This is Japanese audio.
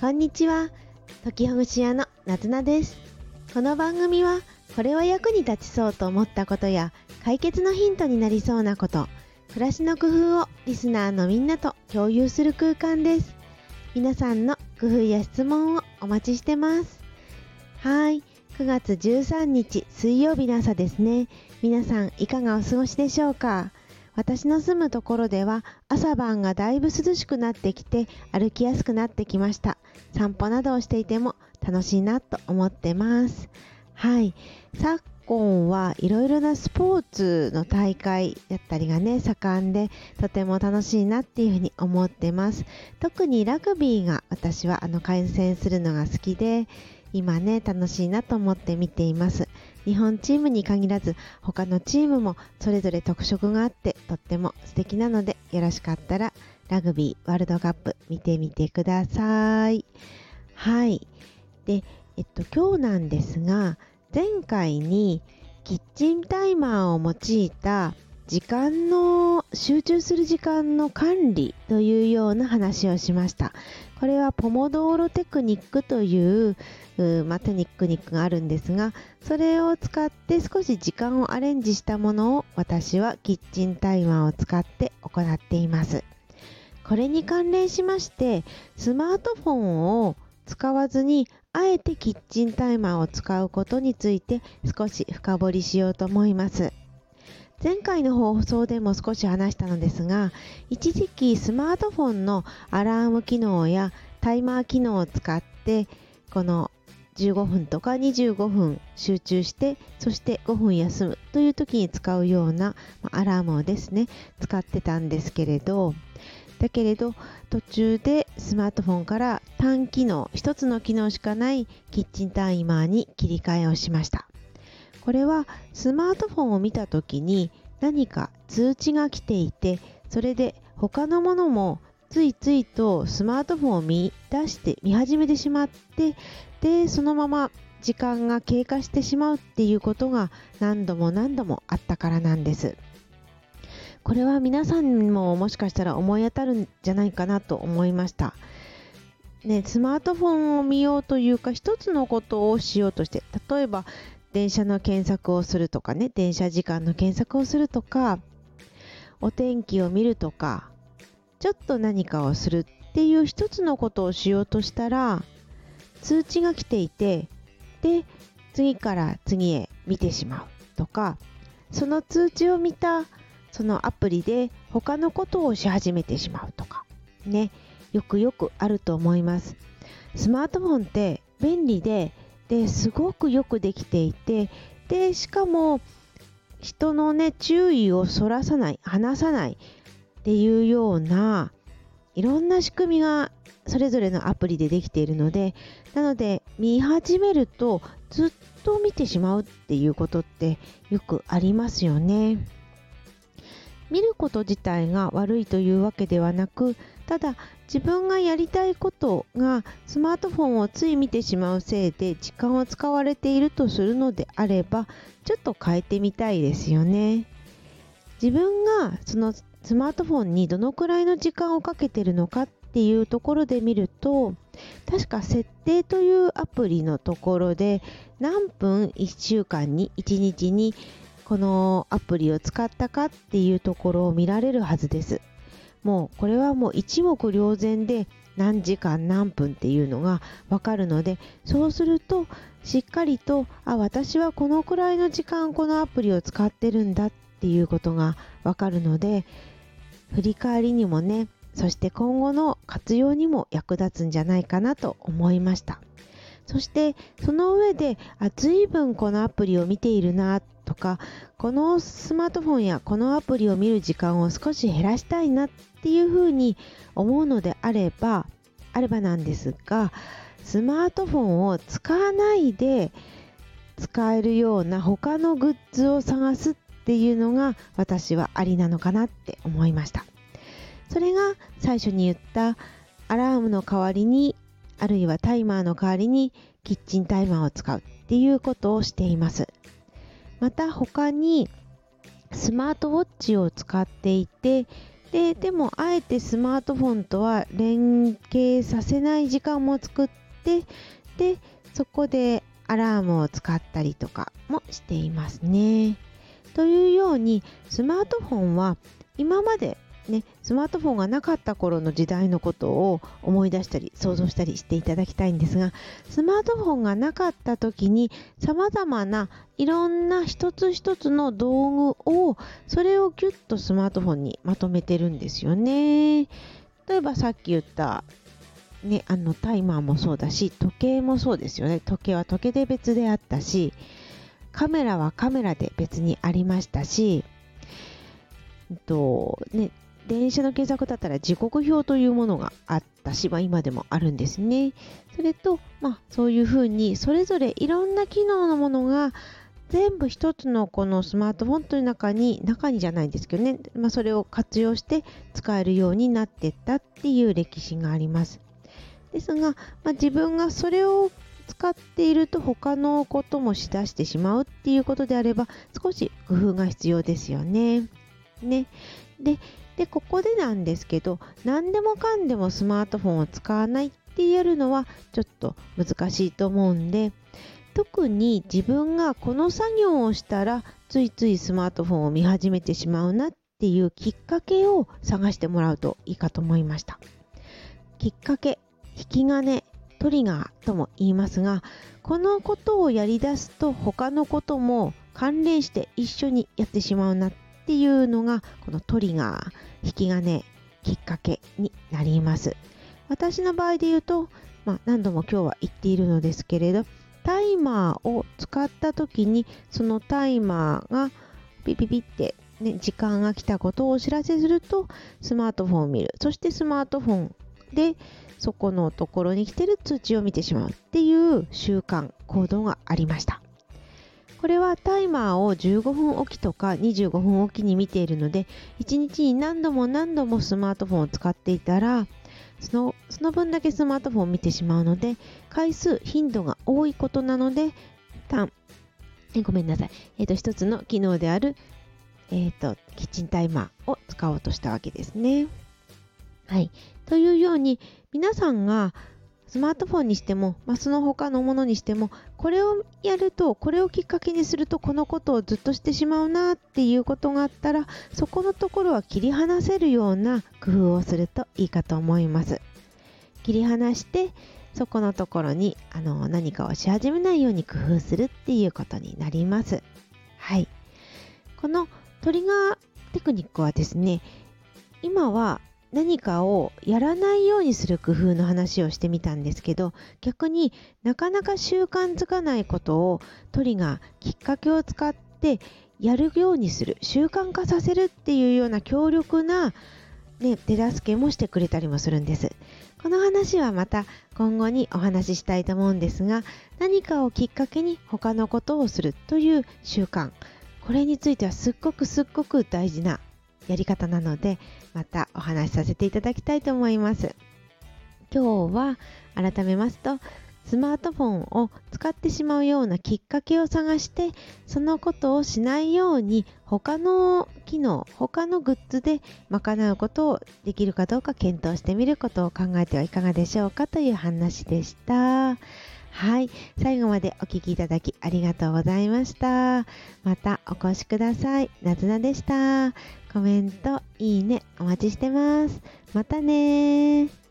こんにちは。時ほぐし屋のなずなです。この番組は、これは役に立ちそうと思ったことや、解決のヒントになりそうなこと、暮らしの工夫をリスナーのみんなと共有する空間です。皆さんの工夫や質問をお待ちしてます。はい。9月13日水曜日の朝ですね。皆さんいかがお過ごしでしょうか？私の住むところでは朝晩がだいぶ涼しくなってきて歩きやすくなってきました。散歩などをしていても楽しいなと思ってます。はい。昨今はいろいろなスポーツの大会だったりがね、盛んでとても楽しいなっていうふうに思ってます。特にラグビーが私はあの観戦するのが好きで、今ね、楽しいなと思って見ています。日本チームに限らず他のチームもそれぞれ特色があってとっても素敵なのでよろしかったらラグビーワールドカップ見てみてください。はい。で、えっと今日なんですが前回にキッチンタイマーを用いた時間の集中する時間の管理というような話をしました。これはポモドーロテクニックといううまあ、テクニックがあるんですがそれを使って少し時間をアレンジしたものを私はキッチンタイマーを使って行っていますこれに関連しましてスマートフォンを使わずにあえてキッチンタイマーを使うことについて少し深掘りしようと思います前回の放送でも少し話したのですが一時期スマートフォンのアラーム機能やタイマー機能を使ってこの15分とか25分集中してそして5分休むという時に使うようなアラームをですね使ってたんですけれどだけれど途中でスマートフォンから単機能1つの機能しかないキッチンタイマーに切り替えをしました。これはスマートフォンを見た時に何か通知が来ていてそれで他のものもついついとスマートフォンを見出して見始めてしまってでそのまま時間が経過してしまうっていうことが何度も何度もあったからなんです。これは皆さんももしかしたら思い当たるんじゃないかなと思いました。ね、スマートフォンを見ようというか一つのことをしようとして例えば電車の検索をするとかね電車時間の検索をするとかお天気を見るとかちょっと何かをするっていう一つのことをしようとしたら通知が来ていてで次から次へ見てしまうとかその通知を見たそのアプリで他のことをし始めてしまうとかねよくよくあると思います。スマートフォンって便利でですごくよくできていてでしかも人のね注意をそらさない離さないっていうようないろんな仕組みがそれぞれのアプリでできているのでなので見始めるとずっと見てしまうっていうことってよくありますよね。見ること自体が悪いというわけではなくただ自分がやりたいことがスマートフォンをつい見てしまうせいで時間を使われているとするのであればちょっと変えてみたいですよね。自分がそのスマートフォンにどのくらいの時間をかけてるのかっていうところで見ると確か設定というアプリのところで何分1週間に1日にこのアプリを使ったかっていうところを見られるはずです。もうこれはもう一目瞭然で何時間何分っていうのがわかるのでそうするとしっかりとあ私はこのくらいの時間このアプリを使ってるんだっていうことがわかるので振り返りにもねそして今後の活用にも役立つんじゃないかなと思いました。そしてその上であ随分このアプリを見ているなとかこのスマートフォンやこのアプリを見る時間を少し減らしたいなっていうふうに思うのであればあればなんですがスマートフォンを使わないで使えるような他のグッズを探すっていうのが私はありなのかなって思いました。それが最初に言ったアラームの代わりにあるいはタイマーの代わりにキッチンタイマーを使うっていうことをしています。また他にスマートウォッチを使っていてででもあえてスマートフォンとは連携させない時間も作ってでそこでアラームを使ったりとかもしていますね。というようにスマートフォンは今までね、スマートフォンがなかった頃の時代のことを思い出したり想像したりしていただきたいんですがスマートフォンがなかった時にさまざまないろんな一つ一つの道具をそれをギュッとスマートフォンにまとめてるんですよね。例えばさっき言ったね、あのタイマーもそうだし時計もそうですよね時計は時計で別であったしカメラはカメラで別にありましたし、えっとね、電車の検索だったら時刻表というものがあったし、まあ、今でもあるんですね。それと、まあ、そういうふうにそれぞれいろんな機能のものが全部一つのこのスマートフォンという中に中にじゃないんですけどね、まあ、それを活用して使えるようになっていったっていう歴史があります。ですが、まあ、自分がそれを使っていると他のこともしだしてしまうっていうことであれば少し工夫が必要ですよね。ね。で、でここでなんですけど何でもかんでもスマートフォンを使わないってやるのはちょっと難しいと思うんで特に自分がこの作業をしたらついついスマートフォンを見始めてしまうなっていうきっかけを探してもらうといいかと思いました。きっかけ引き金トリガーとも言いますがこのことをやりだすと他のことも関連して一緒にやってしまうなっていうのがこのトリガー引き金きっかけになります。私の場合で言うと、まあ、何度も今日は言っているのですけれどタイマーを使った時にそのタイマーがピピピって、ね、時間が来たことをお知らせするとスマートフォンを見る。そしてスマートフォンでそこのところに来てる通知を見てしまうっていう習慣行動がありました。これはタイマーを15分おきとか25分おきに見ているので1日に何度も何度もスマートフォンを使っていたらそのその分だけスマートフォンを見てしまうので回数頻度が多いことなので単ごめんなさい、えーと、一つの機能である、えーとキッチンタイマーを使おうとしたわけですね。はい、というように皆さんがスマートフォンにしても、まあ、その他のものにしてもこれをやるとこれをきっかけにするとこのことをずっとしてしまうなっていうことがあったらそこのところは切り離せるような工夫をするといいかと思います。切り離してそこのところにあの何かをし始めないように工夫するっていうことになります。はい。このトリガーテクニックはですね今は何かをやらないようにする工夫の話をしてみたんですけど逆になかなか習慣づかないことをトリがきっかけを使ってやるようにする習慣化させるっていうような強力な、ね、手助けもしてくれたりもするんです。この話はまた今後にお話ししたいと思うんですが何かをきっかけに他のことをするという習慣これについてはすっごくすっごく大事なやり方なのでまたお話しさせていただきたいと思います今日は改めますとスマートフォンを使ってしまうようなきっかけを探してそのことをしないように他の機能他のグッズで賄うことをできるかどうか検討してみることを考えてはいかがでしょうかという話でした。はい。最後までお聴きいただきありがとうございました。またお越しください。なずなでした。コメント、いいね、お待ちしてます。またね